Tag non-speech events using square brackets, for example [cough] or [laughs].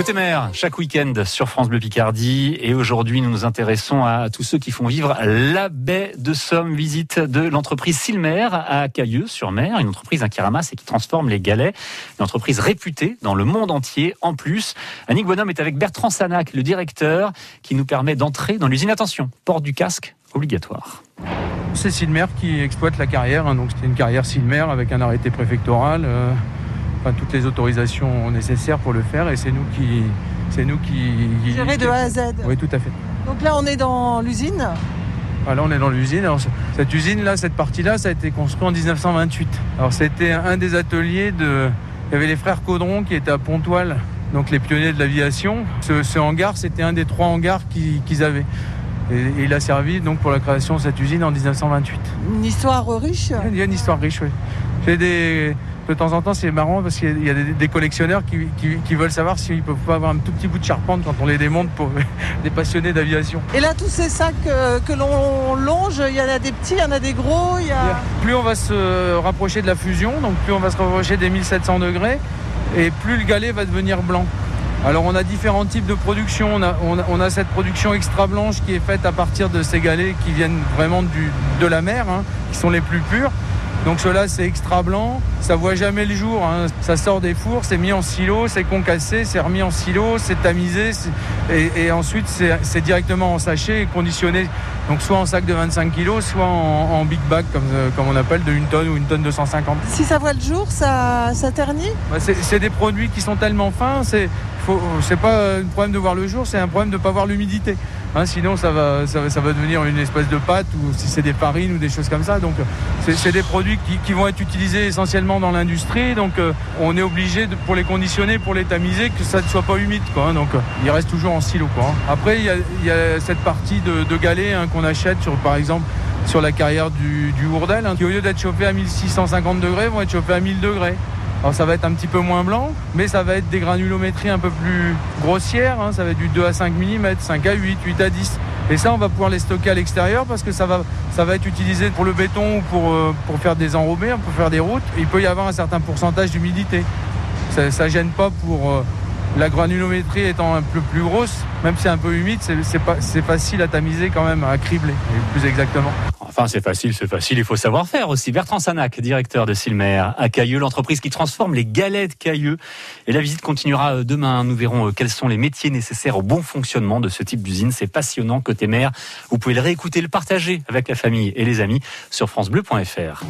Côté mer, chaque week-end sur France Bleu Picardie. Et aujourd'hui, nous nous intéressons à tous ceux qui font vivre la baie de Somme. Visite de l'entreprise Silmer à Cailleux-sur-Mer, une entreprise qui ramasse et qui transforme les galets. Une entreprise réputée dans le monde entier. En plus, Annick Bonhomme est avec Bertrand Sanac, le directeur, qui nous permet d'entrer dans l'usine. Attention, port du casque obligatoire. C'est Silmer qui exploite la carrière, hein. donc c'est une carrière Silmer avec un arrêté préfectoral. Euh, enfin, toutes les autorisations nécessaires pour le faire et c'est nous qui c'est nous qui Géré de A à Z. Oui, tout à fait. Donc là, on est dans l'usine. Ah, là, on est dans l'usine. Alors, cette usine là, cette partie là, ça a été construit en 1928. Alors c'était un des ateliers de il y avait les frères Caudron qui étaient à Pontoise, donc les pionniers de l'aviation. Ce, ce hangar, c'était un des trois hangars qu'ils avaient. Et, et il a servi donc pour la création de cette usine en 1928. Une histoire riche. Il y a une histoire riche, oui. J'ai des de temps en temps, c'est marrant parce qu'il y a des, des collectionneurs qui, qui- qui veulent savoir s'ils peuvent pas avoir un tout petit bout de charpente quand on les démonte pour [laughs] des passionnés d'aviation. Et là, tous ces sacs euh, que l'on longe, il y en a des petits, il y en a des gros. Il y a... Plus on va se rapprocher de la fusion, donc plus on va se rapprocher des 1700 degrés, et plus le galet va devenir blanc. Alors on a différents types de production. On a, on a- on a cette production extra blanche qui est faite à partir de ces galets qui viennent vraiment du, de la mer, hein, qui sont les plus purs. Donc cela c'est extra blanc, ça voit jamais le jour, hein. ça sort des fours, c'est mis en silo, c'est concassé, c'est remis en silo, c'est tamisé et, et ensuite c'est directement en sachet et conditionné. Donc soit en sac de 25 kg, soit en, en big bag comme, euh, comme on appelle de 1 tonne ou une tonne 250. Si ça voit le jour, ça, ça ternit? Bah, c'est des produits qui sont tellement fins, c'est c'est pas un problème de voir le jour, c'est un problème de pas voir l'humidité. Hein, sinon, ça va, devenir une espèce de pâte ou si c'est des farines ou des choses comme ça. Donc, c'est des produits qui, vont être utilisés essentiellement dans l'industrie. Donc, euh, on est obligé pour les conditionner, pour les tamiser, que ça ne soit pas humide. Quoi, hein. donc, euh, il reste toujours en silo. Quoi, hein. Après, il y a, cette partie de, galets qu'on achète sur, par exemple, sur la carrière du, du Hourdel, qui au lieu d'être chauffé à 1650 degrés, vont être chauffés à 1000 degrés. Alors ça va être un petit peu moins blanc, mais ça va être des granulométries un peu plus grossières. hein. Ça va être du 2 à 5 mm, 5 à 8, 8 à 10. Et ça, on va pouvoir les stocker à l'extérieur parce que ça va, ça va être utilisé pour le béton ou pour, euh, pour faire des enrobés, pour faire des routes. Il peut y avoir un certain pourcentage d'humidité. Ça, ça gêne pas pour euh, la granulométrie étant un peu plus grosse, même si c'est un peu humide, c'est facile à tamiser quand même, à cribler, plus exactement. Enfin, c'est facile, c'est facile, il faut savoir faire aussi. Bertrand Sanac, directeur de Silmer à Cailleux, l'entreprise qui transforme les galets de Cailleux. Et la visite continuera euh, demain. Nous verrons euh, quels sont les métiers nécessaires au bon fonctionnement de ce type d'usine. C'est passionnant côté mer. Vous pouvez le réécouter, le partager avec la famille et les amis sur francebleu.fr.